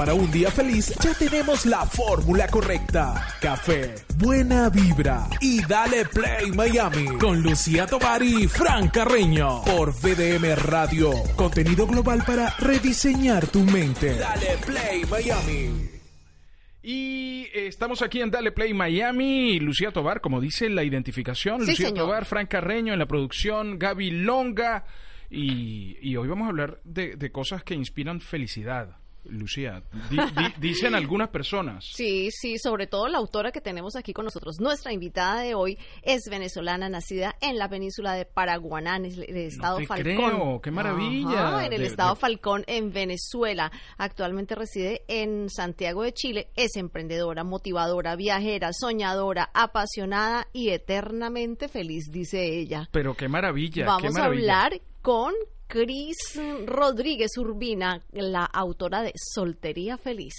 para un día feliz, ya tenemos la fórmula correcta. Café, buena vibra y dale play Miami con Lucía Tobar y Fran Carreño por VDM Radio. Contenido global para rediseñar tu mente. Dale play Miami. Y eh, estamos aquí en Dale Play Miami. Lucía Tobar, como dice la identificación. Sí, Lucía señor. Tobar, Fran Carreño en la producción, Gaby Longa. Y, y hoy vamos a hablar de, de cosas que inspiran felicidad. Lucía, Di- di- dicen algunas personas. Sí, sí, sobre todo la autora que tenemos aquí con nosotros. Nuestra invitada de hoy es venezolana, nacida en la península de Paraguanán, en el estado te Falcón. creo, qué maravilla. Ajá, en el De- estado de- Falcón, en Venezuela. Actualmente reside en Santiago de Chile. Es emprendedora, motivadora, viajera, soñadora, apasionada y eternamente feliz, dice ella. Pero qué maravilla. qué Vamos a maravilla. hablar con Cris Rodríguez Urbina, la autora de Soltería Feliz.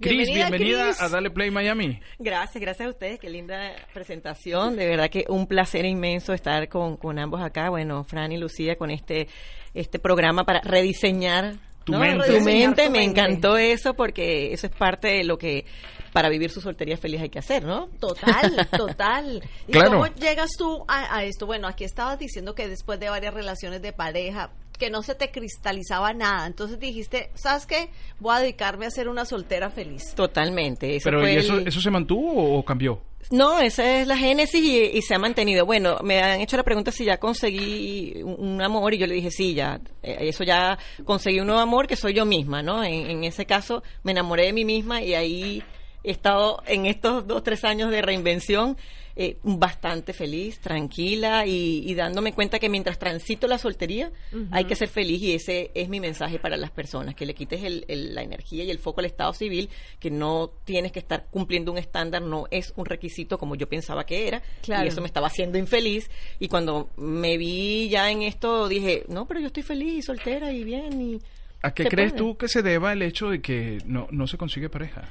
Cris, bienvenida, a Dale Play Miami. Gracias, gracias a ustedes. Qué linda presentación. De verdad que un placer inmenso estar con, con ambos acá. Bueno, Fran y Lucía con este, este programa para rediseñar Tu ¿no? mente. Tu Rediseñar mente. tu Me mente. encantó eso porque eso es parte de lo que para vivir su soltería feliz hay que hacer, ¿no? Total, total. ¿Y Claro. cómo llegas tú a, a esto? Bueno, aquí estabas diciendo que después de varias relaciones de pareja, que no se te cristalizaba nada. Entonces dijiste, ¿sabes qué? Voy a dedicarme a ser una soltera feliz. Totalmente. Eso Pero fue ¿y eso, el- eso se mantuvo o cambió? No, esa es la génesis y, y se ha mantenido. Bueno, me han hecho la pregunta si ya conseguí un, un amor y yo le dije sí, ya, eh, eso ya conseguí un nuevo amor que soy yo misma, ¿no? En, en ese caso me enamoré de mí misma y ahí he estado en estos dos, tres años de reinvención eh, bastante feliz, tranquila y, y dándome cuenta que mientras transito la soltería hay que ser feliz y ese es mi mensaje para las personas, que le quites el- el- la energía y el foco al Estado civil, que no tienes que estar cumpliendo un estándar, no es un requisito como yo pensaba que era Claro. y eso me estaba haciendo infeliz y cuando me vi ya en esto dije, no, pero yo estoy feliz, soltera y bien y... ¿A qué crees puede". tú que se deba el hecho de que no, no se consigue pareja?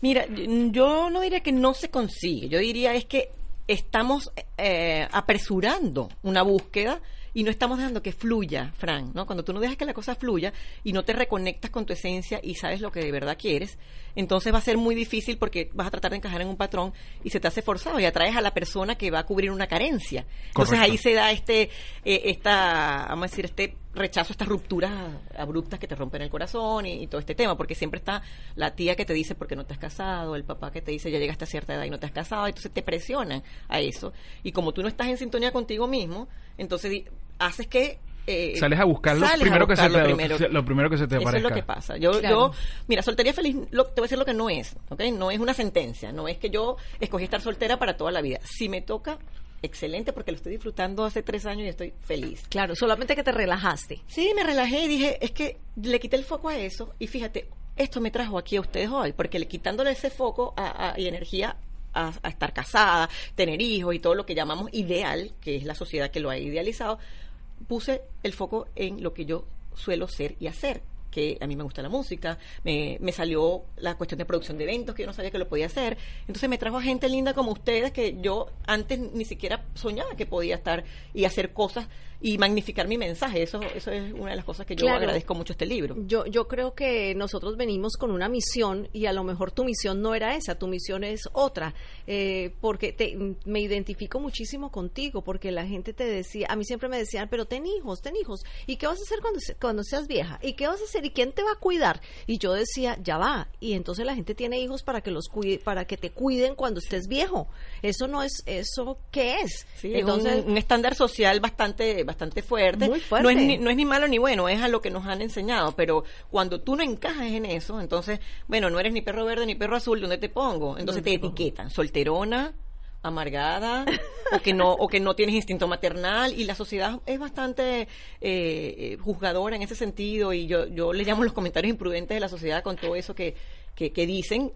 Mira, yo no diría que no se consigue, yo diría es que estamos eh, apresurando una búsqueda y no estamos dejando que fluya, Fran, ¿no? Cuando tú no dejas que la cosa fluya y no te reconectas con tu esencia y sabes lo que de verdad quieres, entonces va a ser muy difícil porque vas a tratar de encajar en un patrón y se te hace forzado y atraes a la persona que va a cubrir una carencia. Entonces Correcto. ahí se da este, eh, esta, vamos a decir, este rechazo, estas rupturas abruptas que te rompen el corazón y, y todo este tema, porque siempre está la tía que te dice por qué no te has casado, el papá que te dice ya llegaste a cierta edad y no te has casado, entonces te presionan a eso. Y como tú no estás en sintonía contigo mismo, entonces haces que... eh, Sales a buscar lo sales a primero, que se te, lo primero. lo primero que se te Eso aparezca. es lo que pasa. Yo, Claro. yo mira, soltería feliz, lo, te voy a decir lo que no es, ¿ok? No es una sentencia, no es que yo escogí estar soltera para toda la vida. Si me toca, excelente, porque lo estoy disfrutando hace tres años y estoy feliz. Claro, solamente que te relajaste. Sí, me relajé y dije, es que le quité el foco a eso y fíjate, esto me trajo aquí a ustedes hoy, porque le quitándole ese foco a- a- y energía a, a estar casada, tener hijos y todo lo que llamamos ideal, que es la sociedad que lo ha idealizado, puse el foco en lo que yo suelo ser y hacer que a mí me gusta la música, me, me salió la cuestión de producción de eventos que yo no sabía que lo podía hacer, entonces me trajo a gente linda como ustedes que yo antes ni siquiera soñaba que podía estar y hacer cosas y magnificar mi mensaje, eso, eso es una de las cosas que yo Claro. agradezco mucho este libro. Yo, yo creo que nosotros venimos con una misión y a lo mejor tu misión no era esa, tu misión es otra, eh, porque te, me identifico muchísimo contigo, porque la gente te decía, a mí siempre me decían, pero ten hijos, ten hijos, ¿y qué vas a hacer cuando, cuando seas vieja? ¿Y qué vas a hacer? ¿Y quién te va a cuidar? Y yo decía, ya va, y entonces la gente tiene hijos para que los cuide, para que te cuiden cuando estés viejo. Eso no es, ¿eso qué es? Sí, entonces, es un, un estándar social bastante bastante fuerte. Muy fuerte. No es, ni, no es ni malo ni bueno, es a lo que nos han enseñado. Pero cuando tú no encajas en eso, entonces, bueno, no eres ni perro verde ni perro azul, ¿dónde te pongo? Entonces te etiquetan, solterona, amargada, o que no o que no tienes instinto maternal y la sociedad es bastante eh, juzgadora en ese sentido y yo yo le llamo los comentarios imprudentes de la sociedad con todo eso que que, que dicen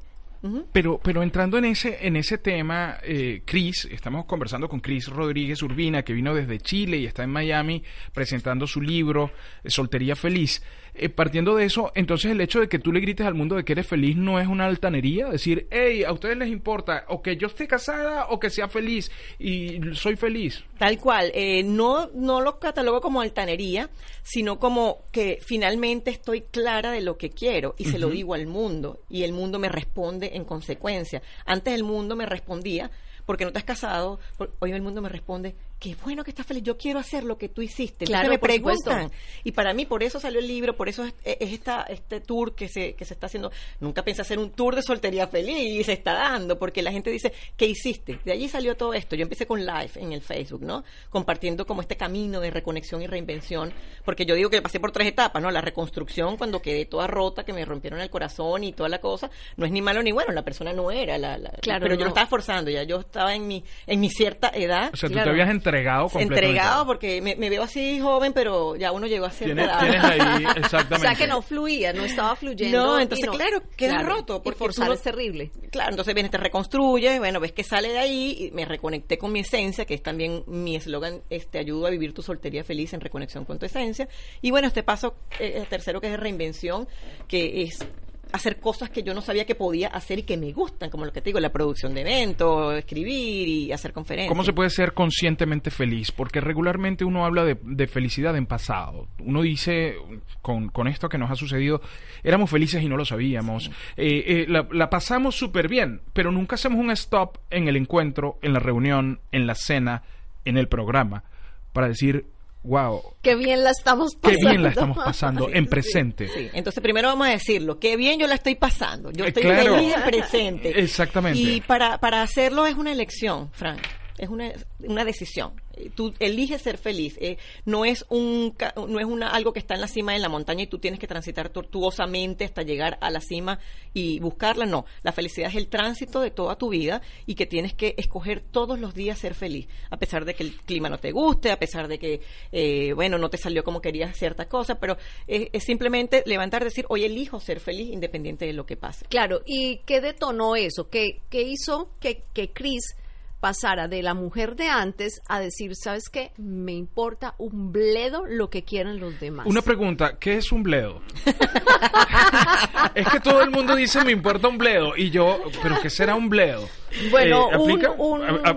Pero, pero entrando en ese, en ese tema, eh, Chris, estamos conversando con Chris Rodríguez Urbina, que vino desde Chile y está en Miami presentando su libro eh, Soltería Feliz. Eh, partiendo de eso, entonces el hecho de que tú le grites al mundo de que eres feliz no es una altanería, decir, hey, a ustedes les importa o que yo esté casada o que sea feliz y soy feliz. Tal cual, eh, no, no lo catalogo como altanería, sino como que finalmente estoy clara de lo que quiero y se lo digo al mundo y el mundo me responde en consecuencia. Antes el mundo me respondía porque no te has casado, hoy el mundo me responde, qué bueno que estás feliz, yo quiero hacer lo que tú hiciste. Claro, me preguntan. Y para mí, por eso salió el libro, por eso es, esta, este tour que se, que se está haciendo. Nunca pensé hacer un tour de soltería feliz y se está dando, porque la gente dice, ¿qué hiciste? De allí salió todo esto. Yo empecé con live en el Facebook, ¿no? Compartiendo como este camino de reconexión y reinvención, porque yo digo que pasé por tres etapas, ¿no? La reconstrucción, cuando quedé toda rota, que me rompieron el corazón y toda la cosa, no es ni malo ni bueno, la persona no era, la, claro, pero yo lo estaba forzando, ya yo estaba en mi, en mi cierta edad. O sea, tú te habías entregado completamente. Entregado porque me, veo así joven, pero ya uno llegó a ser ¿Tienes, tienes ahí, exactamente. O sea, que no fluía, no estaba fluyendo. No, entonces, claro, queda roto. Porque forzar es terrible. Claro, entonces vienes, te reconstruye, bueno, ves que sale de ahí, y me reconecté con mi esencia, que es también mi eslogan, este, ayuda a vivir tu soltería feliz en reconexión con tu esencia. Y bueno, este paso, eh, el tercero que es de reinvención, que es hacer cosas que yo no sabía que podía hacer y que me gustan, como lo que te digo, la producción de eventos, escribir y hacer conferencias. ¿Cómo se puede ser conscientemente feliz? Porque regularmente uno habla de, felicidad en pasado. Uno dice, con, con, esto que nos ha sucedido, éramos felices y no lo sabíamos. Eh, eh, la, la pasamos súper bien, pero nunca hacemos un stop en el encuentro, en la reunión, en la cena, en el programa, para decir, wow. Qué bien la estamos pasando. Qué bien la estamos pasando en presente. Sí, Entonces primero vamos a decirlo, qué bien yo la estoy pasando. Yo eh, estoy feliz en presente. Exactamente. Y para, para hacerlo es una elección, Frank. Es una, una decisión tú eliges ser feliz. Eh, no es un no es una algo que está en la cima de la montaña y tú tienes que transitar tortuosamente hasta llegar a la cima y buscarla. No, la felicidad es el tránsito de toda tu vida y que tienes que escoger todos los días ser feliz, a pesar de que el clima no te guste, a pesar de que eh, bueno no te salió como querías cierta cosa, pero es, simplemente levantar, decir hoy elijo ser feliz independiente de lo que pase. Claro. ¿Y qué detonó eso? ¿Qué, qué hizo que que Chris pasara de la mujer de antes a decir, ¿sabes qué? Me importa un bledo lo que quieran los demás. Una pregunta, ¿qué es un bledo? es que todo el mundo dice me importa un bledo y yo, ¿pero qué será un bledo? Bueno, eh, un,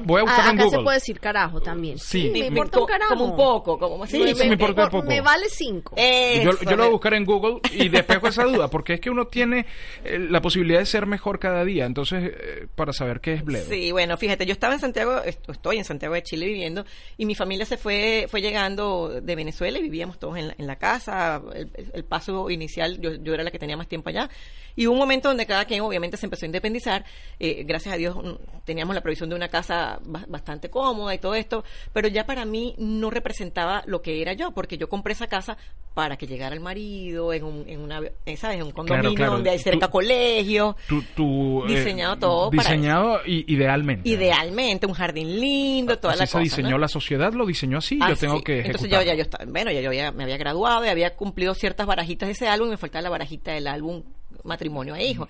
voy a buscar en Google. se puede decir carajo también. Sí, me, importa un carajo. Como un poco, como sí, me, me, importa un poco. me vale cinco. yo, yo, lo voy a buscar en Google y despejo esa duda, porque es que uno tiene eh, la posibilidad de ser mejor cada día, entonces, eh, para saber qué es bledo. Sí, bueno, fíjate, yo estaba en Santiago, estoy en Santiago de Chile viviendo, y mi familia se fue fue llegando de Venezuela y vivíamos todos en la, en la casa. El, paso inicial, yo, yo era la que tenía más tiempo allá, y hubo un momento donde cada quien obviamente se empezó a independizar. gracias a Dios mm, teníamos la provisión de una casa bastante cómoda y todo esto, pero ya para mí no representaba lo que era yo, porque yo compré esa casa para que llegara el marido en, un, en una, eh, ¿sabes? En un condominio donde hay cerca colegio. Tu, eh, diseñado todo. Diseñado idealmente. Idealmente, un jardín lindo, toda la cosa. se diseñó la sociedad, lo diseñó así, yo tengo que Entonces yo ya yo estaba, bueno, ya yo me había graduado y había cumplido ciertas barajitas de ese álbum y me faltaba la barajita del álbum matrimonio e hijo.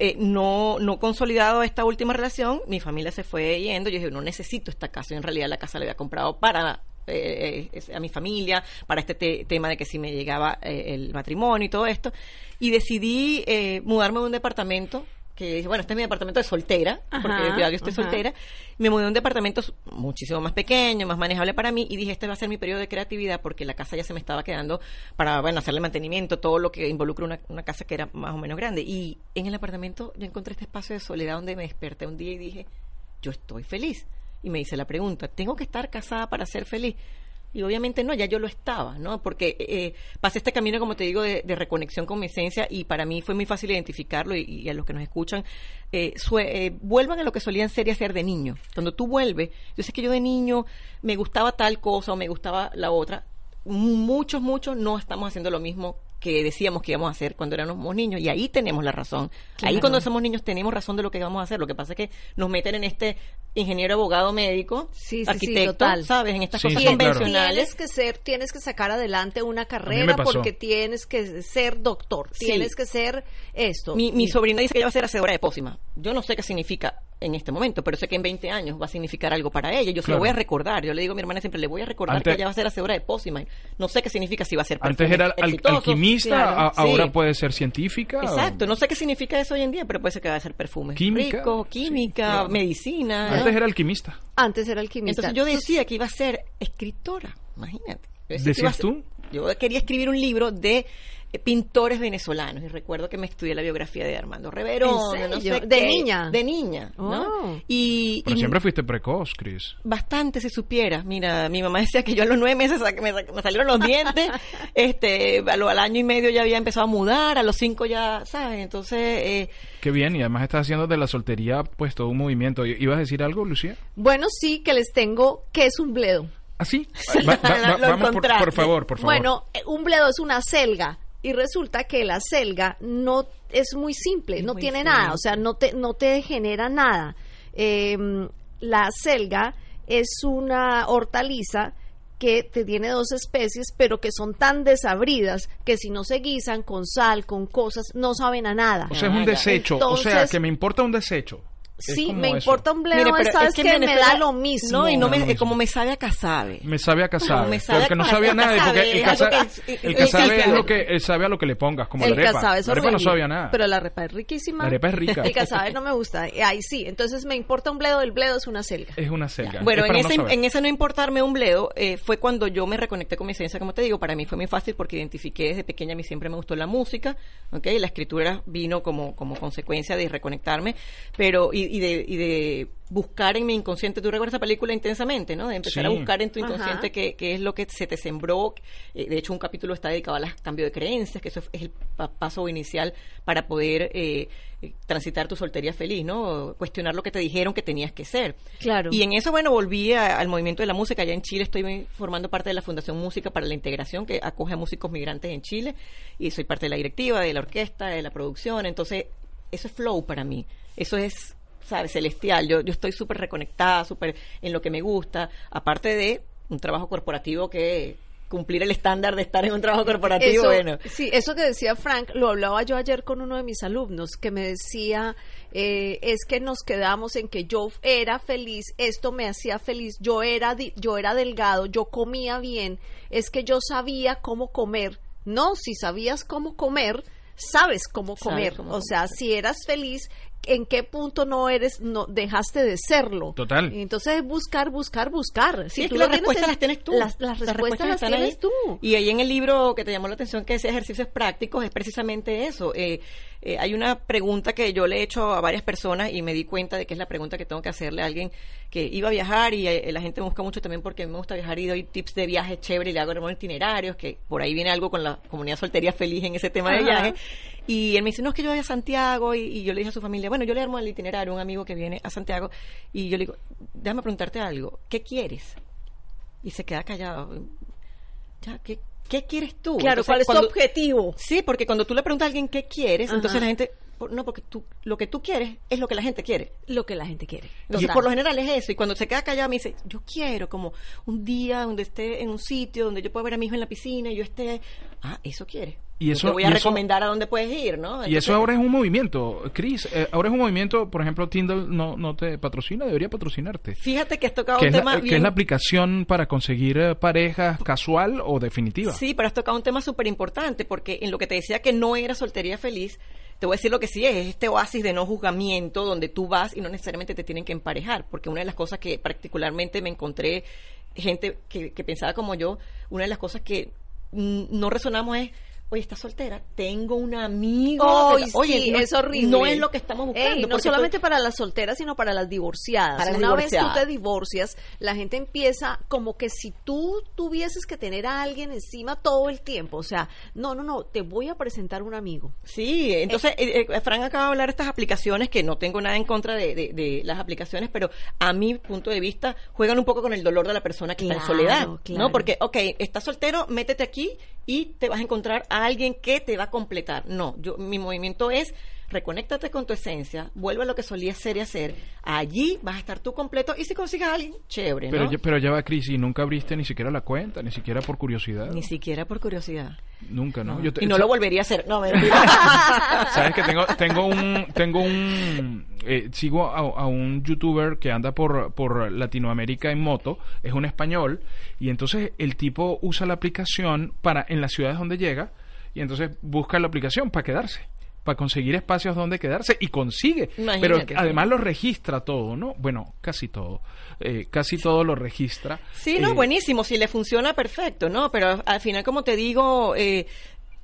Eh, no, no consolidado esta última relación, mi familia se fue yendo, yo dije, no necesito esta casa, en realidad la casa la había comprado para eh, eh, a mi familia, para este tema de que si me llegaba el matrimonio y todo esto, y decidí mudarme a un departamento que dije, bueno, este es mi departamento de soltera, porque yo, estoy soltera, me mudé a un departamento muchísimo más pequeño, más manejable para mí, y dije, este va a ser mi periodo de creatividad, porque la casa ya se me estaba quedando para, bueno, hacerle mantenimiento, todo lo que involucra una, una casa que era más o menos grande. Y en el apartamento yo encontré este espacio de soledad donde me desperté un día y dije, yo estoy feliz. Y me hice la pregunta, ¿tengo que estar casada para ser feliz? Y obviamente no, ya yo lo estaba, ¿no? Porque eh, pasé este camino, como te digo, de, reconexión con mi esencia y para mí fue muy fácil identificarlo y, a los que nos escuchan, eh, eh, vuelvan a lo que solían ser y hacer de niño. Cuando tú vuelves, yo sé que yo de niño me gustaba tal cosa o me gustaba la otra, muchos, muchos no estamos haciendo lo mismo que decíamos que íbamos a hacer cuando éramos niños y ahí tenemos la razón. Ahí cuando somos niños tenemos razón de lo que vamos a hacer. Lo que pasa es que nos meten en este ingeniero, abogado, médico, Sí, sí, sí, arquitecto, total. ¿sabes? En estas Sí, cosas sí, convencionales. Tienes que ser, tienes que sacar adelante una carrera porque tienes que ser doctor, Sí. tienes que ser esto. Mi, sobrina dice que ella va a ser hacedora de pócima. Yo no sé qué significa en este momento, pero sé que en 20 años va a significar algo para ella. Yo se Claro. lo voy a recordar. Yo le digo a mi hermana siempre, le voy a recordar Antes- que ella va a ser hacedora de pócima. No sé qué significa si va a ser Antes era al- alquimista, Claro, a- sí. ahora puede ser científica. o- Exacto, no sé qué significa eso hoy en día, pero puede ser que va a ser perfumes Química. rico, Sí, química, claro. medicina. Antes era alquimista. Antes era alquimista. Entonces yo decía que iba a ser escritora, imagínate. ¿Decías tú? Yo quería escribir un libro de pintores venezolanos y recuerdo que me estudié la biografía de Armando Reverón, ¿De qué, niña? de niña, ¿no? Oh. Y, Pero y siempre fuiste precoz, Chris. bastante si supiera. Mira, mi mamá decía que yo a los nueve meses sa- me, sa- me salieron los dientes, este, a lo- al año y medio ya había empezado a mudar, a los cinco ya, ¿sabes? Entonces, eh, Qué bien, y además estás haciendo de la soltería pues todo un movimiento. I- ¿Ibas a decir algo, Lucía? Bueno, sí, que les tengo que es un bledo. ¿Ah, sí? Va- va- va- lo vamos, por, por favor, por favor. Bueno, eh, un bledo es una selga y resulta que la selga no es muy simple, Es no muy tiene simple. nada, o sea, no te, no te genera nada. Eh, la selga es una hortaliza que te tiene dos especies, pero que son tan desabridas que si no se guisan con sal, con cosas, no saben a nada. o sea, es un desecho. o sea, que me importa un desecho. Sí, me eso. importa un bledo, mire, sabes es que me da lo mismo. No, y no Me como me sabe a casabe. Me sabe a casabe. No, me sabe porque a no sabía nada. Porque el, el casabe es lo que él sabe a lo que le pongas, como el la arepa. casabe es la arepa no sabía nada. Pero la arepa es riquísima. La arepa es rica. El casabe no me gusta. Ahí sí. Entonces me importa un bledo. El bledo es una selga. Es una selga. Bueno, Es en no ese, saber. en ese no importarme un bledo eh, fue cuando yo me reconecté con mi esencia, como te digo, para mí fue muy fácil porque identifiqué desde pequeña, a mí siempre me gustó la música, ¿ok? La escritura vino como, como consecuencia de reconectarme, pero y, y de, y de buscar en mi inconsciente, tú recuerdas esa película intensamente, ¿no? De empezar Sí. a buscar en tu inconsciente qué, qué es lo que se te sembró. Eh, de hecho, un capítulo está dedicado al cambio de creencias, que eso es el pa- paso inicial para poder eh, eh, transitar tu soltería feliz, ¿no? Cuestionar lo que te dijeron que tenías que ser. Claro. Y en eso, bueno, volví a- al movimiento de la música. Allá en Chile estoy formando parte de la Fundación Música para la Integración, que acoge a músicos migrantes en Chile. Y soy parte de la directiva, de la orquesta, de la producción. Entonces, eso es flow para mí. Eso es, ¿sabes? Celestial. Yo, yo estoy súper reconectada, súper en lo que me gusta. Aparte de un trabajo corporativo que cumplir el estándar de estar en un trabajo corporativo, Eso, bueno. Sí, eso que decía Frank, lo hablaba yo ayer con uno de mis alumnos, que me decía, eh, es que nos quedamos en que yo era feliz, esto me hacía feliz, yo era, di- yo era delgado, yo comía bien, es que yo sabía cómo comer. No, si sabías cómo comer, sabes cómo Sabes comer. cómo o comer. sea, si eras feliz, ¿en qué punto no eres, no dejaste de serlo? Total. Y entonces buscar, buscar, buscar. Sí, es tú que las respuestas en- las tienes tú. Las, las respuestas, las están tienes ahí. tú. Y ahí en el libro que te llamó la atención, que decía ejercicios prácticos, es precisamente eso. Eh, eh, hay una pregunta que yo le he hecho a varias personas y me di cuenta de que es la pregunta que tengo que hacerle a alguien que iba a viajar y eh, la gente me busca mucho también porque me gusta viajar y doy tips de viaje chévere y le hago hermanos itinerarios, que por ahí viene algo con la comunidad soltería feliz en ese tema de viaje. Y él me dice, no, es que yo voy a Santiago y, y yo le dije a su familia, bueno, yo le armo el itinerario a un amigo que viene a Santiago y yo le digo, déjame preguntarte algo, ¿qué quieres? Y se queda callado. Ya, ¿qué, qué quieres tú? Claro, Entonces, ¿cuál es tu cuando- objetivo? Sí, porque cuando tú le preguntas a alguien qué quieres, Ajá. entonces la gente, no, porque tú, lo que tú quieres es lo que la gente quiere. Lo que la gente quiere. Entonces, por lo general es eso. Y cuando se queda callado, me dice, yo quiero como un día donde esté en un sitio donde yo pueda ver a mi hijo en la piscina y yo esté, ah, eso quiere. Y eso- te voy y a eso- recomendar a dónde puedes ir, ¿no? Y eso ahora es un movimiento, Chris. eh, ahora es un movimiento, por ejemplo, Tinder no, no te patrocina, debería patrocinarte. Fíjate que has tocado un es, la, tema que bien... es la aplicación para conseguir eh, parejas casual o definitiva. Sí, pero has tocado un tema súper importante porque en lo que te decía que no era soltería feliz, te voy a decir lo que sí es, es este oasis de no juzgamiento donde tú vas y no necesariamente te tienen que emparejar, porque una de las cosas que particularmente me encontré gente que, que pensaba como yo, una de las cosas que no resonamos es, oye, estás soltera, tengo un amigo. Oye, sí, no, es horrible. No es lo que estamos buscando. Ey, no solamente para las solteras, sino para las divorciadas. Para Una vez tú te divorcias, la gente empieza como que si tú tuvieses que tener a alguien encima todo el tiempo. O sea, no, no, no, te voy a presentar un amigo. Sí, entonces eh, eh, Fran acaba de hablar de estas aplicaciones que no tengo nada en contra de, de- de las aplicaciones, pero a mi punto de vista juegan un poco con el dolor de la persona que está en Claro, soledad, claro. ¿no? Porque, ok, estás soltero, métete aquí y te vas a encontrar a alguien que te va a completar. No, yo mi movimiento es reconéctate con tu esencia, vuelve a lo que solías ser y hacer, allí vas a estar tú completo y si consigues a alguien, chévere, ¿no? Pero, ya- pero ya va, Cris, y nunca abriste ni siquiera la cuenta, ni siquiera por curiosidad. Ni siquiera por curiosidad. Nunca, ¿no? Yo te- Y no lo volvería a hacer. No, mentira. Sabes que tengo tengo un tengo un eh, sigo a, a un youtuber que anda por por Latinoamérica en moto, es un español y entonces el tipo usa la aplicación para en las ciudades donde llega y entonces busca la aplicación para quedarse para conseguir espacios donde quedarse y consigue, pero además lo registra todo, ¿no? Bueno, casi todo, eh, casi todo lo registra. Sí, no, Eh, buenísimo, si le funciona perfecto, ¿no? Pero al final, como te digo, eh,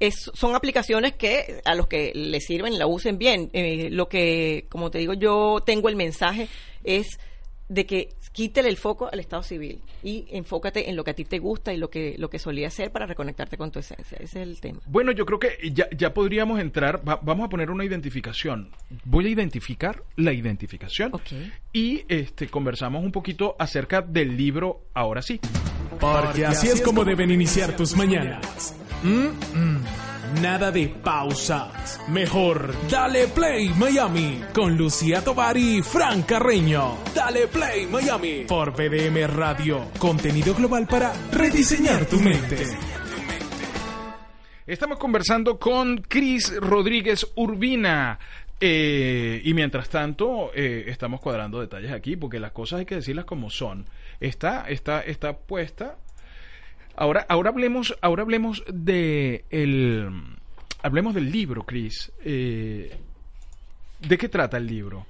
es- son aplicaciones que a los que le sirven la usen bien. Eh, lo que, como te digo, yo tengo el mensaje es de que quítele el foco al estado civil y enfócate en lo que a ti te gusta y lo que lo que solía hacer para reconectarte con tu esencia. Ese es el tema. Bueno, yo creo que ya, ya podríamos entrar, va- vamos a poner una identificación. Voy a identificar la identificación Ok. y este conversamos un poquito acerca del libro Ahora sí. Porque así es como deben iniciar tus mañanas. Mm, mm. Nada de pausas. Mejor, dale play Miami con Lucía Tobar y Fran Carreño. Dale play Miami por BDM Radio. Contenido global para rediseñar tu mente. Estamos conversando con Cris Rodríguez Urbina. Eh, y mientras tanto, eh, estamos cuadrando detalles aquí, porque las cosas hay que decirlas como son. Está, está, está puesta. Ahora, ahora hablemos, ahora hablemos de el, hablemos del libro, Cris. Eh, ¿De qué trata el libro?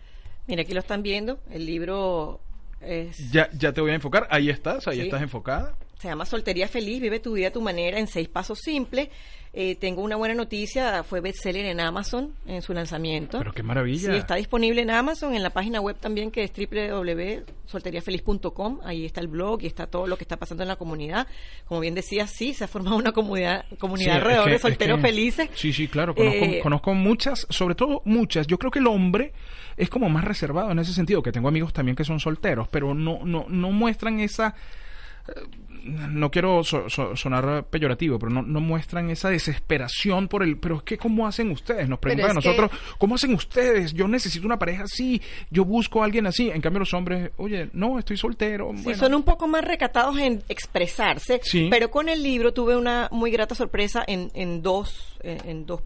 Mira, aquí lo están viendo. El libro es Ya, ya te voy a enfocar. Ahí estás, ahí Sí. estás enfocada. Se llama Soltería Feliz, vive tu vida a tu manera en seis pasos simples. Eh, tengo una buena noticia, fue bestseller en Amazon en su lanzamiento. Pero qué maravilla. Sí, está disponible en Amazon, en la página web también que es www.solteriafeliz.com. Ahí está el blog y está todo lo que está pasando en la comunidad. Como bien decía, sí, se ha formado una comunidad, comunidad Sí, es alrededor que- de es solteros que- felices. Sí, sí, claro. Conozco, Eh, conozco muchas, sobre todo muchas. Yo creo que el hombre es como más reservado en ese sentido, que tengo amigos también que son solteros, pero no, no, no muestran esa... No quiero so- so- sonar peyorativo, pero no, no muestran esa desesperación por el... Pero es que, ¿cómo hacen ustedes? Nos preguntan a que- nosotros, ¿cómo hacen ustedes? Yo necesito una pareja así, yo busco a alguien así. En cambio, los hombres, oye, no, estoy soltero. Sí, bueno. son un poco más recatados en expresarse, Sí. pero con el libro tuve una muy grata sorpresa en, en dos, en, en dos,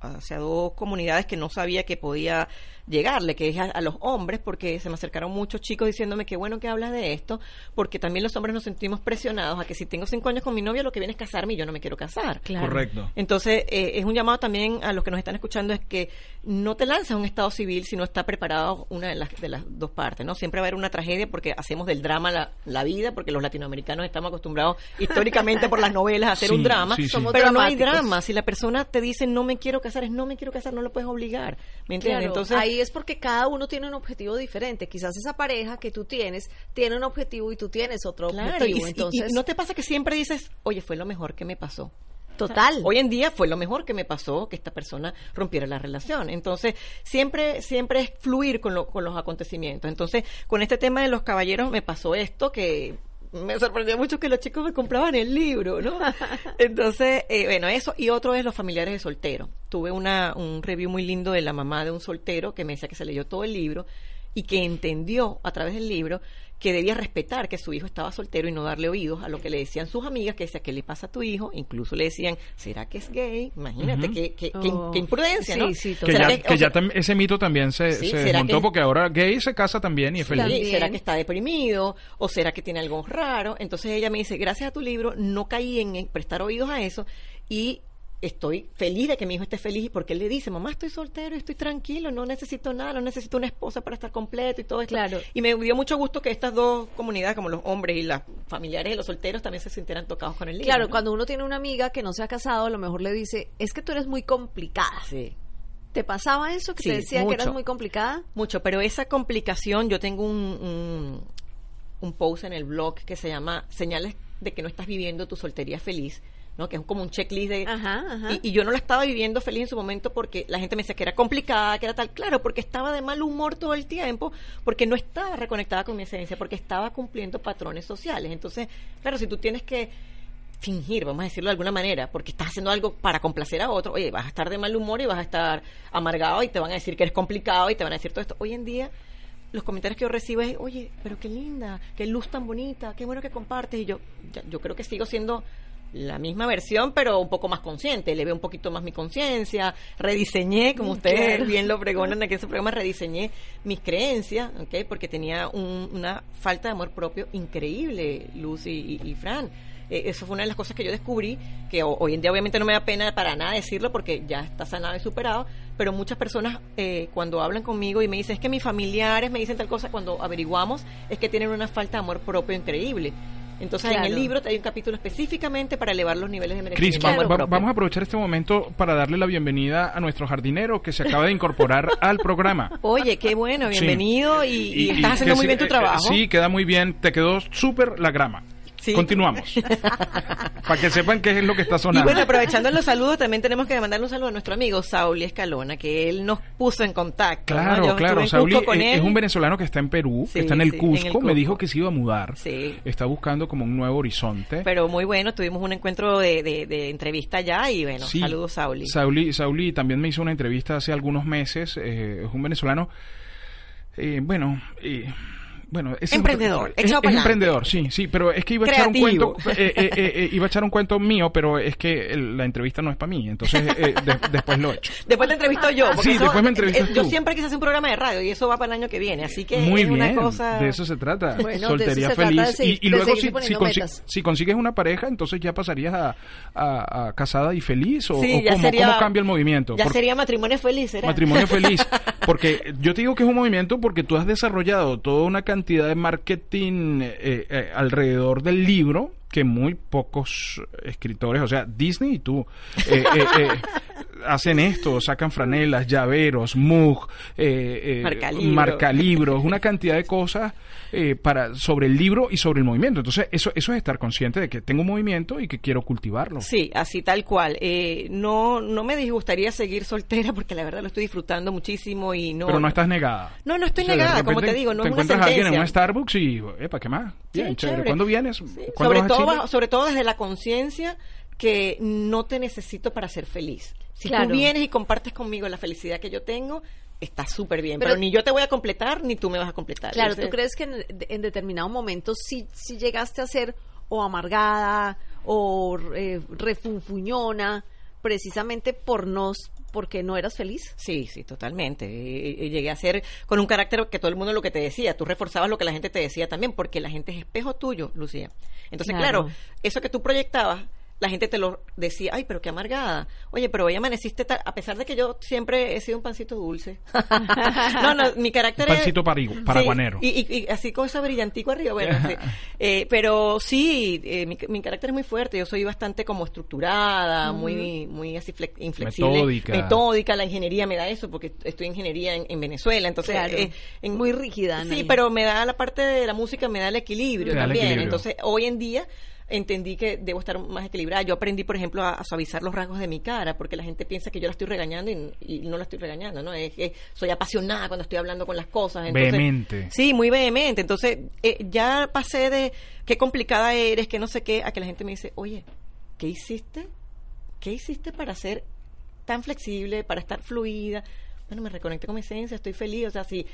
hacia dos comunidades que no sabía que podía llegarle, que es a, a los hombres, porque se me acercaron muchos chicos diciéndome que bueno que hablas de esto, porque también los hombres nos sentimos presionados a que si tengo cinco años con mi novia, lo que viene es casarme y yo no me quiero casar. Claro. Correcto. Entonces, eh, es un llamado también a los que nos están escuchando, es que no te lanzas a un estado civil si no está preparado una de las, de las dos partes, ¿no? Siempre va a haber una tragedia porque hacemos del drama la, la vida, porque los latinoamericanos estamos acostumbrados históricamente por las novelas a hacer Sí, un drama, sí, sí. Somos pero no hay drama. Si la persona te dice no me quiero casar, es no me quiero casar, no lo puedes obligar, ¿me entiendes? Claro, Entonces, ahí es porque cada uno tiene un objetivo diferente. Quizás esa pareja que tú tienes tiene un objetivo y tú tienes otro claro, objetivo. y- Entonces, y no te pasa que siempre dices, oye, fue lo mejor que me pasó. total. Hoy en día fue lo mejor que me pasó que esta persona rompiera la relación. Entonces, siempre, siempre es fluir con, lo- con los acontecimientos. Entonces, con este tema de los caballeros me pasó esto que me sorprendió mucho que los chicos me compraban el libro, ¿no? Entonces, eh, bueno, eso. Y otro es los familiares de soltero. Tuve una, un review muy lindo de la mamá de un soltero que me decía que se leyó todo el libro y que entendió a través del libro que debía respetar que su hijo estaba soltero y no darle oídos a lo que le decían sus amigas, que decía, ¿qué le pasa a tu hijo? Incluso le decían, ¿será que es gay? Imagínate, Ujú. qué, qué- qué- Oh. qué imprudencia, Sí, ¿no? sí, Que ¿Será ya, que- que o ya sea, tam- ese mito también se, Sí, se ¿será desmontó que- porque ahora gay se casa también y es feliz. También. ¿Será que está deprimido? ¿O será que tiene algo raro? Entonces ella me dice, gracias a tu libro no caí en, en prestar oídos a eso y estoy feliz de que mi hijo esté feliz porque él le dice, mamá, estoy soltero y estoy tranquilo, no necesito nada, no necesito una esposa para estar completo y todo esto. Claro. Y me dio mucho gusto que estas dos comunidades, como los hombres y las familiares de los solteros, también se sintieran tocados con el libro. Claro, ¿no? cuando uno tiene una amiga que no se ha casado, a lo mejor le dice, es que tú eres muy complicada. Sí. ¿Te pasaba eso? Que Sí, te decía que mucho. eras muy complicada. Mucho, pero esa complicación, yo tengo un, un, un post en el blog que se llama Señales de que no estás viviendo tu soltería feliz, ¿no? Que es como un checklist de... Ajá, ajá. Y, y yo no la estaba viviendo feliz en su momento porque la gente me decía que era complicada, que era tal, claro, porque estaba de mal humor todo el tiempo, porque no estaba reconectada con mi esencia, porque estaba cumpliendo patrones sociales. Entonces, claro, si tú tienes que fingir, vamos a decirlo de alguna manera, porque estás haciendo algo para complacer a otro. Oye, vas a estar de mal humor y vas a estar amargado y te van a decir que eres complicado y te van a decir todo esto. Hoy en día los comentarios que yo recibo es, oye, pero qué linda, qué luz tan bonita, qué bueno que compartes. Y yo, ya- yo creo que sigo siendo la misma versión, pero un poco más consciente. Le veo un poquito más mi conciencia. Rediseñé, como ustedes Claro. bien lo pregonan aquí en su programa, rediseñé mis creencias, ¿ok? Porque tenía un- una falta de amor propio increíble, Lucy y, y Fran. Eh, eso fue una de las cosas que yo descubrí, que ho- hoy en día obviamente no me da pena para nada decirlo porque ya está sanado y superado, pero muchas personas eh, cuando hablan conmigo y me dicen, es que mis familiares me dicen tal cosa, cuando averiguamos es que tienen una falta de amor propio increíble. Entonces en Claro. el libro hay un capítulo específicamente para elevar los niveles de Cris, merecimiento. vamos, propio. va- vamos a aprovechar este momento para darle la bienvenida a nuestro jardinero que se acaba de incorporar al programa. Oye, qué bueno, Sí. bienvenido y, y estás haciendo muy sí, bien tu eh, trabajo. Sí, queda muy bien. Te quedó súper la grama. Sí. Continuamos. Para que sepan qué es lo que está Y sonando. bueno, aprovechando los saludos, también tenemos que mandarle un saludo a nuestro amigo Sauli Escalona, que él nos puso en contacto. ¿no? Claro, Yo claro. Sauli es, un venezolano que está en Perú, Sí, que está en el, sí, en Cusco. Me dijo que se iba a mudar. Sí. Está buscando como un nuevo horizonte. Pero muy bueno, tuvimos un encuentro de, de- de entrevista allá y bueno, saludos Sauli. Sauli, Sauli también me hizo una entrevista hace algunos meses. eh, es un venezolano. eh, bueno, eh, bueno, es Emprendedor, es, es emprendedor, sí, sí, pero es que iba a echar un cuento, eh, eh, eh, eh, iba a echar un cuento mío, pero es que el- la entrevista no es para mí, entonces eh, de- después lo he hecho. Después te entrevisto yo. porque Sí, eso- después me entrevistas Yo siempre quise hacer un programa de radio y eso va para el año que viene, así que Muy es bien, una cosa... de eso se trata. Bueno, Soltería se trata feliz. de seguir- y, y luego, si, si, consi- metas. si consigues una pareja, entonces ya pasarías a, a- a casada y feliz. ¿O, Sí, o cómo, sería- cómo cambia el movimiento? Ya sería matrimonio feliz, ¿será? matrimonio feliz. Porque yo te digo que es un movimiento porque tú has desarrollado toda una cantidad de marketing eh, eh, alrededor del libro que muy pocos escritores, o sea, Disney y tú, eh, eh, eh, hacen esto, sacan franelas, llaveros, mug, eh, eh, Marcalibro. marcalibros, una cantidad de cosas eh, para sobre el libro y sobre el movimiento. Entonces, eso, eso es estar consciente de que tengo un movimiento y que quiero cultivarlo. Sí, así tal cual. Eh, no, no me disgustaría seguir soltera porque la verdad lo estoy disfrutando muchísimo y no. Pero no estás negada. No, no estoy O sea, de negada, como te digo, no te es una encuentras a alguien en un Starbucks y, epa, ¿qué más? Sí, Bien, chévere. chévere. ¿Cuándo vienes? Sobre todo desde la conciencia que no te necesito para ser feliz. Si Claro. tú vienes y compartes conmigo la felicidad que yo tengo, está súper bien. Pero- Pero, ni yo te voy a completar, ni tú me vas a completar. Claro, ¿tú crees que en, en determinado momento sí, sí llegaste a ser o amargada o eh, refunfuñona precisamente por no, porque no eras feliz? Sí, sí, totalmente. Y- y llegué a ser con un carácter que todo el mundo lo que te decía, tú reforzabas lo que la gente te decía también, porque la gente es espejo tuyo, Lucía. Entonces, Claro. claro, eso que tú proyectabas, la gente te lo decía, ay, pero qué amargada. Oye, pero hoy amaneciste, ta- a pesar de que yo siempre he sido un pancito dulce. no, no, mi carácter Un es... pancito paraguanero. Sí, y, y- y así con esa brillantico arriba, bueno, sí. Eh, pero sí, eh, mi, mi carácter es muy fuerte, yo soy bastante como estructurada, muy, muy así flex- inflexible. Metódica. Metódica, la ingeniería me da eso, porque estoy en ingeniería en, en Venezuela, entonces... Claro. eh, en- Muy rígida. Sí, pero me da la parte de la música, me da el equilibrio Te da el también. equilibrio. Entonces, hoy en día entendí que debo estar más equilibrada. Yo aprendí, por ejemplo, a, a suavizar los rasgos de mi cara, porque la gente piensa que yo la estoy regañando y, y no la estoy regañando, ¿no? Es que soy apasionada cuando estoy hablando con las cosas. Entonces, Vehemente. Sí, muy vehemente. Entonces, eh, ya pasé de qué complicada eres, que no sé qué, a que la gente me dice, oye, ¿qué hiciste? ¿Qué hiciste para ser tan flexible, para estar fluida? Bueno, me reconecté con mi esencia, estoy feliz. O sea, si,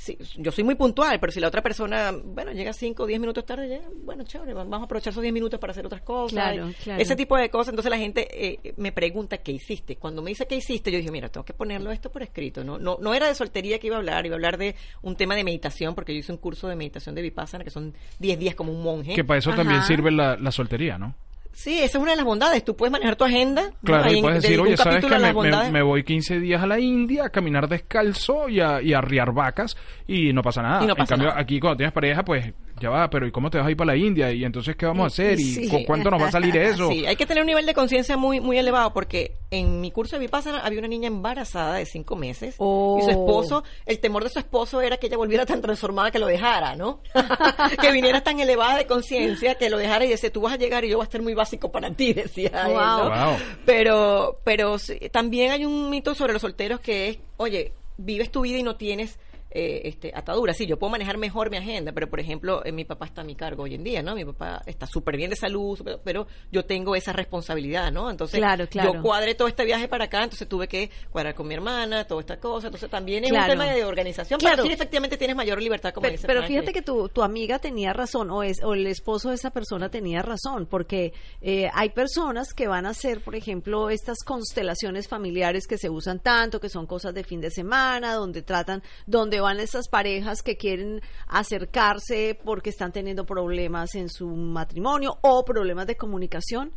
si- yo soy muy puntual, pero si la otra persona, bueno, llega 5 o 10 minutos tarde, ya, bueno, chévere, va- vamos a aprovechar esos 10 minutos para hacer otras cosas. Claro, claro. Ese tipo de cosas. Entonces la gente eh, me pregunta, ¿qué hiciste? Cuando me dice, ¿qué hiciste? Yo dije, mira, tengo que ponerlo esto por escrito. No, no, no era de soltería que iba a hablar, iba a hablar de un tema de meditación, porque yo hice un curso de meditación de Vipassana, que son 10 días como un monje. Que para eso Ajá. también sirve la, la soltería, ¿no? Sí, esa es una de las bondades. Tú puedes manejar tu agenda. Claro, y puedes decir, oye, ¿sabes que me, me- me voy 15 días a la India a caminar descalzo y a, y a arriar vacas y no pasa nada? En cambio, nada. aquí cuando tienes pareja, pues ya va, pero ¿y cómo te vas a ir para la India? ¿Y entonces qué vamos a hacer? ¿Y Sí. cu- cuánto nos va a salir eso? Sí, hay que tener un nivel de conciencia muy muy elevado porque en mi curso de Vipassana había una niña embarazada de cinco meses Oh. y su esposo, el temor de su esposo era que ella volviera tan transformada que lo dejara, ¿no? que viniera tan elevada de conciencia que lo dejara y decía, tú vas a llegar y yo voy a estar muy básico para ti, decía él, ¿no? Wow. Wow. Pero, pero sí, también hay un mito sobre los solteros que es, oye, vives tu vida y no tienes eh, este, ataduras. Sí, yo puedo manejar mejor mi agenda, pero por ejemplo, eh, mi papá está a mi cargo hoy en día, ¿no? Mi papá está súper bien de salud, pero, pero yo tengo esa responsabilidad, ¿no? Entonces, Claro, claro. yo cuadré todo este viaje para acá, entonces tuve que cuadrar con mi hermana, toda esta cosa, entonces también es Claro. un tema de organización, Claro. pero sí efectivamente tienes mayor libertad, como Pero, dice pero fíjate que tu, tu amiga tenía razón, o, es, o el esposo de esa persona tenía razón, porque eh, hay personas que van a hacer, por ejemplo, estas constelaciones familiares que se usan tanto, que son cosas de fin de semana, donde tratan, donde van esas parejas que quieren acercarse porque están teniendo problemas en su matrimonio o problemas de comunicación.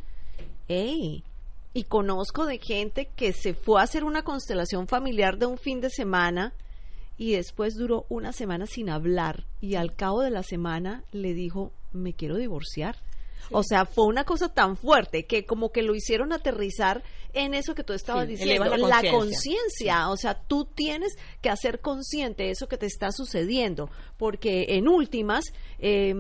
¡Ey! Y conozco de gente que se fue a hacer una constelación familiar de un fin de semana y después duró una semana sin hablar y al cabo de la semana le dijo, me quiero divorciar. O sea, fue una cosa tan fuerte que como que lo hicieron aterrizar en eso que tú estabas Sí, diciendo, la conciencia. O sea, tú tienes que hacer consciente eso que te está sucediendo, porque en últimas, eh,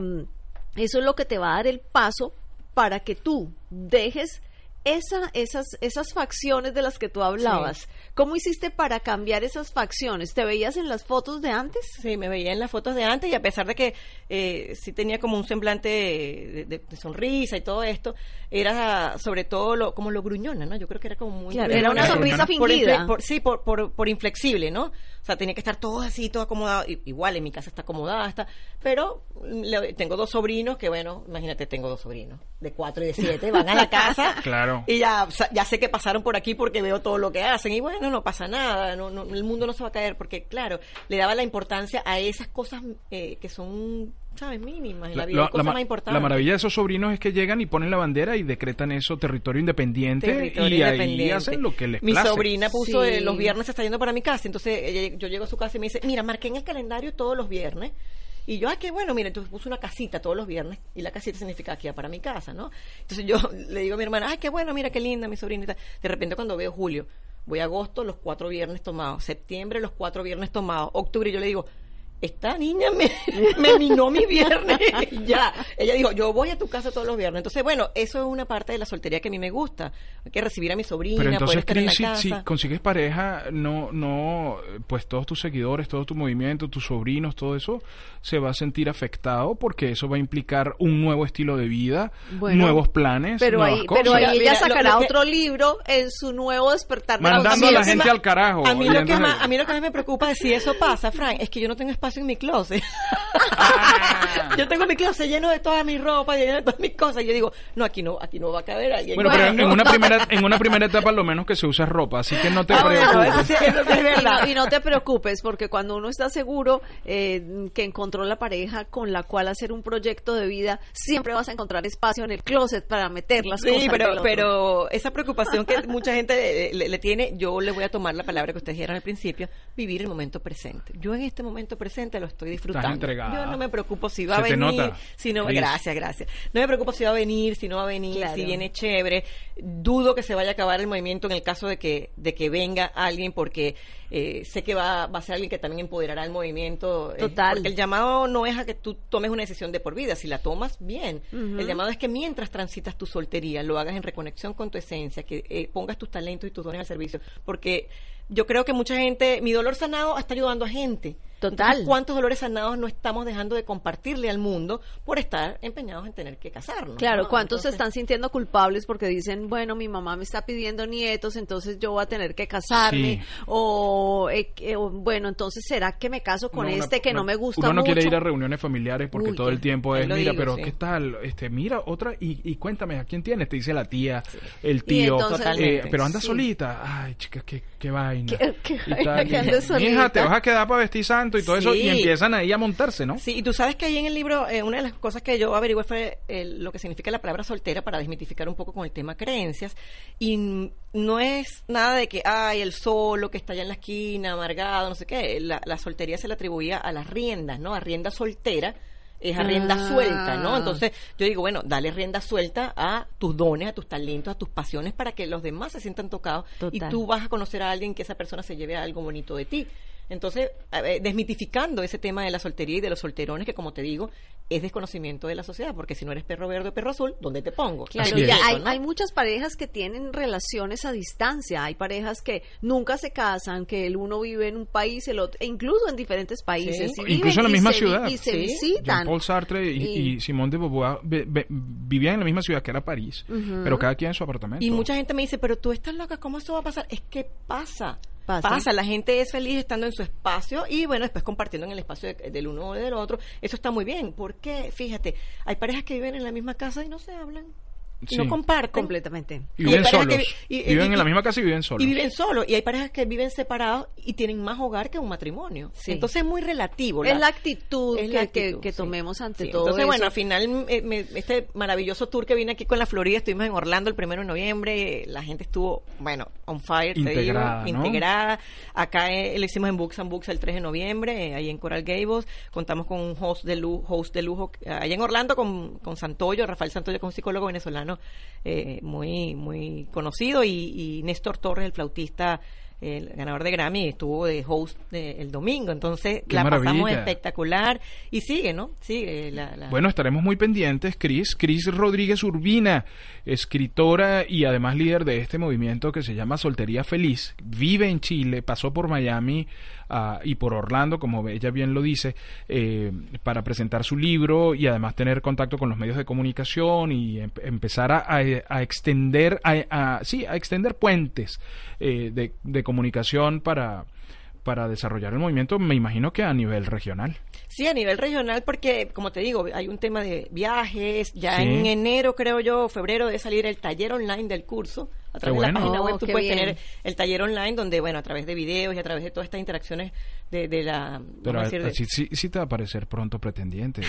eso es lo que te va a dar el paso para que tú dejes esa, esas, esas facciones de las que tú hablabas. ¿Cómo hiciste para cambiar esas facciones? ¿Te veías en las fotos de antes? Sí, me veía en las fotos de antes y a pesar de que eh, sí tenía como un semblante de, de- de sonrisa y todo esto, era sobre todo lo, como lo gruñona, ¿no? Yo creo que era como muy... Claro, era una sonrisa Por fingida. por- sí, por, por, por inflexible, ¿no? O sea, tenía que estar todo así, todo acomodado. Igual en mi casa está acomodada, está... Pero le- tengo dos sobrinos que, bueno, imagínate, tengo dos sobrinos de cuatro y de siete, van a la casa Claro. y ya, ya sé que pasaron por aquí porque veo todo lo que hacen y bueno, no pasa nada, no, no- el mundo no se va a caer porque, claro, le daba la importancia a esas cosas eh, que son, ¿sabes? Mínimas en la, La, vida, la- hay cosas la más importantes. la maravilla de esos sobrinos es que llegan y ponen la bandera y decretan eso territorio independiente Territorio y ahí independiente. hacen lo que les Mi place. sobrina puso Sí. eh, los viernes se está yendo para mi casa, entonces ella- yo llego a su casa y me dice, mira, marqué en el calendario todos los viernes. Y yo, ah, qué bueno, mira, entonces puse una casita todos los viernes y la casita significa aquí para mi casa, ¿no? Entonces yo le digo a mi hermana, ay, qué bueno, mira, qué linda mi sobrinita. De repente cuando veo julio, voy a agosto, los cuatro viernes tomados, septiembre, los cuatro viernes tomados, octubre, yo le digo, esta niña me, me minó mi viernes. ya. Ella dijo, yo voy a tu casa todos los viernes. Entonces, bueno, eso es una parte de la soltería que a mí me gusta. Hay que recibir a mi sobrina, Pero poder entonces, estar en la Cris, si, casa. si consigues pareja, no, no, pues todos tus seguidores, todo tu movimiento, tus sobrinos, todo eso se va a sentir afectado porque eso va a implicar un nuevo estilo de vida, Bueno, nuevos planes, Pero nuevas ahí, cosas. pero ahí Mira, ella mira, lo- sacará lo que- otro libro en su nuevo despertar de Mandando a la gente al carajo. A mí, lo que más, a mí lo que más me preocupa es si eso pasa, Frank, es que yo no tengo espacio en mi closet. yo tengo mi closet lleno de toda mi ropa, lleno de todas mis cosas. Y yo digo, no, aquí no, aquí no va a caber alguien. Bueno, pero en, una primera, en una primera etapa lo menos que se usa es ropa, así que no te Ah, bueno, preocupes. eso sí, eso sí es Y no, y no te preocupes, porque cuando uno está seguro eh, que encontró la pareja con la cual hacer un proyecto de vida, siempre vas a encontrar espacio en el closet para meter las cosas. Sí, pero, pero esa preocupación que mucha gente le, le- le tiene, yo le voy a tomar la palabra que ustedes dijeron al principio, vivir el momento presente. Yo en este momento presente lo estoy disfrutando. entregada. Yo no me preocupo si va Se a te venir, nota, si no, gracias, gracias. No me preocupo si va a venir, si no va a venir, Claro. si viene chévere. Dudo que se vaya a acabar el movimiento en el caso de que, de que venga alguien porque eh, sé que va, va a ser alguien que también empoderará el movimiento. eh, Total. porque el llamado no es a que tú tomes una decisión de por vida, si la tomas, bien. El llamado es que mientras transitas tu soltería, lo hagas en reconexión con tu esencia, que eh, pongas tus talentos y tus dones al servicio. Porque yo creo que mucha gente, mi dolor sanado está ayudando a gente. Total. ¿Cuántos dolores sanados no estamos dejando de compartirle al mundo por estar empeñados en tener que casarnos? Claro, ¿no? ¿cuántos se están sintiendo culpables porque dicen, bueno, mi mamá me está pidiendo nietos, entonces yo voy a tener que casarme? Sí. O, eh, que- o, bueno, entonces ¿será que me caso con No, una- este que no me gusta Uno no mucho? quiere ir a reuniones familiares porque Uy, todo el tiempo es, mira, digo, pero sí. ¿qué tal? Este, mira, otra, y, y cuéntame, ¿a quién tienes? Te dice la tía, el tío, entonces- eh, pero anda Sí. solita. Ay, chicas, qué, qué vaina. Qué- qué Y vaina tal, que y- andes Mija, solita. te vas a quedar para vestir santo y todo eso, y empiezan ahí a montarse, ¿no? Sí, y tú sabes que ahí en el libro, eh, una de las cosas que yo averigué fue el- lo que significa la palabra soltera para desmitificar un poco con el tema creencias. Y no es nada de que, ay, el solo que está allá en la esquina, amargado, no sé qué. La, la soltería se le atribuía a las riendas, ¿no? A rienda soltera es a rienda Ah. suelta, ¿no? Entonces yo digo, bueno, dale rienda suelta a tus dones, a tus talentos, a tus pasiones para que los demás se sientan tocados y tú vas a conocer a alguien que esa persona se lleve algo bonito de ti. Entonces, desmitificando ese tema de la soltería y de los solterones, que como te digo, es desconocimiento de la sociedad, porque si no eres perro verde o perro azul, ¿dónde te pongo? Claro, y hay, ¿no? hay muchas parejas que tienen relaciones a distancia, hay parejas que nunca se casan, que el uno vive en un país, el otro, e incluso en diferentes países. Sí. y viven Incluso en la y misma se ciudad. Y se Sí. visitan. Jean-Paul Sartre y, Y- y Simone de Beauvoir vivían en la misma ciudad que era París, pero cada quien en su apartamento. Y mucha gente me dice, pero tú estás loca, ¿cómo eso va a pasar? Es que pasa. Pasa. la gente es feliz estando en su espacio y bueno, después compartiendo en el espacio de- del uno o del otro. Eso está muy bien, porque fíjate, hay parejas que viven en la misma casa y no se hablan. Y Sí. no comparten. completamente. Y viven solos. que y- viven y- en la misma casa y viven solos. Y viven solos. Y hay parejas que viven separados y tienen más hogar que un matrimonio. Sí. Entonces es muy relativo. Es la actitud, es que, la que- actitud, que tomemos ante Sí, todo Entonces, eso. bueno, al final, eh, me- este maravilloso tour que vine aquí con la Florida, estuvimos en Orlando el primero de noviembre, la gente estuvo, bueno, on fire, te digo, Integrada, ¿no? integrada. Acá eh, lo hicimos en Books and Books el 3 de noviembre, eh, ahí en Coral Gables. Contamos con un host de lujo, host de lujo eh, allá en Orlando con, con Santoyo, Rafael Santoyo, que es un psicólogo venezolano eh, muy, muy conocido, y, y Néstor Torres, el flautista. El ganador de Grammy estuvo de host de- el domingo, entonces ¡Qué la pasamos espectacular y sigue, ¿no? Sigue la, la- Bueno, estaremos muy pendientes, Cris. Cris Rodríguez Urbina, escritora y además líder de este movimiento que se llama Soltería Feliz. Vive en Chile, pasó por Miami ah, y por Orlando, como ella bien lo dice, eh, para presentar su libro y además tener contacto con los medios de comunicación y em- empezar a, a- a extender, a, a- sí, a extender puentes eh, de, de comunicación para para desarrollar el movimiento, me imagino que a nivel regional. Sí, a nivel regional, porque, como te digo, hay un tema de viajes. Ya Sí. en enero, creo yo, febrero, debe salir el taller online del curso. A través Qué de la bueno. página Oh, web tú qué puedes bien. tener el taller online donde, bueno, a través de videos y a través de todas estas interacciones de, de la... Pero vamos a decir, de- sí, sí, sí te va a parecer pronto pretendiente.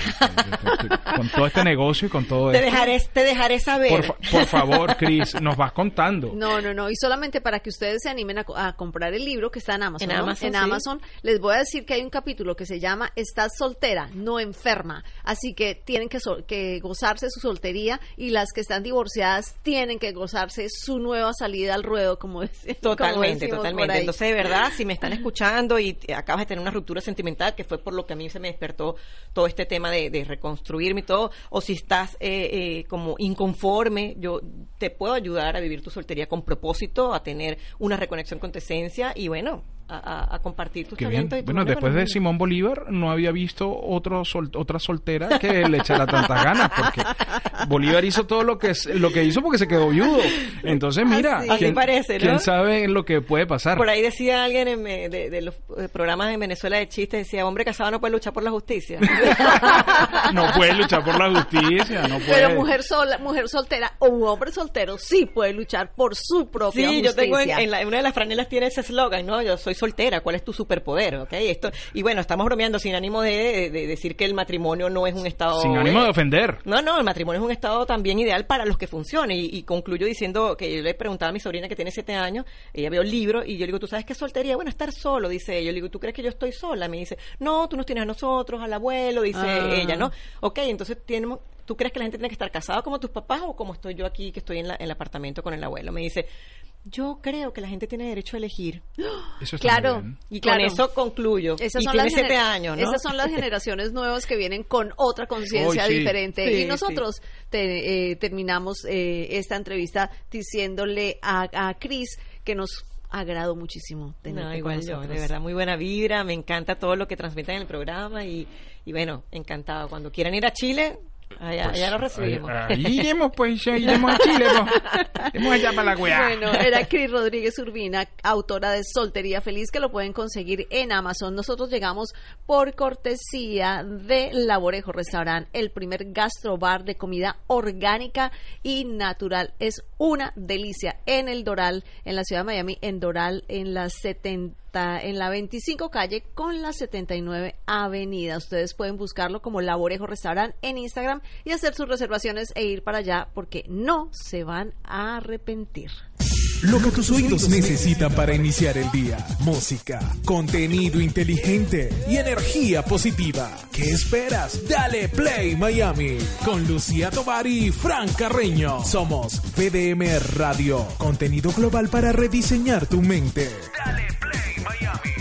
con todo este negocio y con todo te, esto. dejaré, te dejaré saber. Por, fa- por favor, Cris, nos vas contando. No, no, no. Y solamente para que ustedes se animen a, co- a comprar el libro que está en Amazon. En ¿no? Amazon, En sí. Amazon, les voy a decir que hay un capítulo que se llama Estás soltera, no enferma. Así que tienen que, sol- que gozarse su soltería y las que están divorciadas tienen que gozarse su nueva salida al ruedo, como, dec- como Totalmente, totalmente. Entonces, de verdad, si me están escuchando y acabas de tener una ruptura sentimental, que fue por lo que a mí se me despertó todo este tema de, de reconstruirme y todo, o si estás eh, eh, como inconforme, yo te puedo ayudar a vivir tu soltería con propósito, a tener una reconexión con tu esencia y bueno, a, compartir tus Qué talentos. y tu Bueno, después de Simón Bolívar no había visto otro sol- otra soltera que le echara tantas ganas, porque Bolívar hizo todo lo que es- lo que hizo porque se quedó viudo. Entonces, mira, Así. ¿quién, Así parece, ¿no? quién sabe lo que puede pasar? Por ahí decía alguien en, eh, de, de los eh, programas en Venezuela de chistes, decía, hombre casado no puede luchar por la justicia. no puede luchar por la justicia, no puede. Pero mujer sola, mujer soltera o un hombre soltero sí puede luchar por su propia Sí, justicia. yo tengo en, en la- en una de las franelas tiene ese eslogan, ¿no? Yo soy soltera, ¿cuál es tu superpoder? ¿ok? Esto, y bueno, estamos bromeando sin ánimo de, de- de decir que el matrimonio no es un estado... Sin ánimo de eh, ofender. No, no, el matrimonio es un estado también ideal para los que funcione. Y, y concluyo diciendo que yo le preguntaba a mi sobrina que tiene siete años, ella veo libros y yo le digo, ¿tú sabes qué soltería? Bueno, estar solo, dice ella. Yo le digo, ¿tú crees que yo estoy sola? Me dice, no, tú nos tienes a nosotros, al abuelo, dice Ah. ella, ¿no? Ok, entonces tenemos... ¿Tú crees que la gente tiene que estar casada como tus papás o como estoy yo aquí que estoy en, la- en el apartamento con el abuelo? Me dice, yo creo que la gente tiene derecho a elegir. Eso está Claro. bien. Y Claro. con eso concluyo. Esas y son tiene las siete años, ¿no? Esas son las generaciones nuevas que vienen con otra conciencia sí. diferente. Sí, y nosotros te- eh, terminamos eh, esta entrevista diciéndole a, a Cris que nos agradó muchísimo tenerte No, con igual yo, nosotros. de verdad, muy buena vibra, me encanta todo lo que transmiten en el programa y, y bueno, encantado. Cuando quieran ir a Chile, allá, Pues, allá lo recibimos. Ahí, ahí iremos, pues, ya iremos a Chile, pues. Iremos allá para la weá. Bueno, era Cris Rodríguez Urbina, autora de Soltería Feliz, que lo pueden conseguir en Amazon. Nosotros llegamos por cortesía de Laborejo Restaurant, el primer gastrobar de comida orgánica y natural. Es una delicia en el Doral, en la ciudad de Miami, en Doral, en la 70 en la 25 calle con la 79 avenida. Ustedes pueden buscarlo como Laborejo Restaurant en Instagram y hacer sus reservaciones e ir para allá porque no se van a arrepentir. Lo que tus oídos necesitan para iniciar el día. Música, contenido inteligente y energía positiva. ¿Qué esperas? Dale Play Miami con Lucía Tovar y Fran Carreño. Somos VDM Radio, contenido global para rediseñar tu mente. Dale Miami.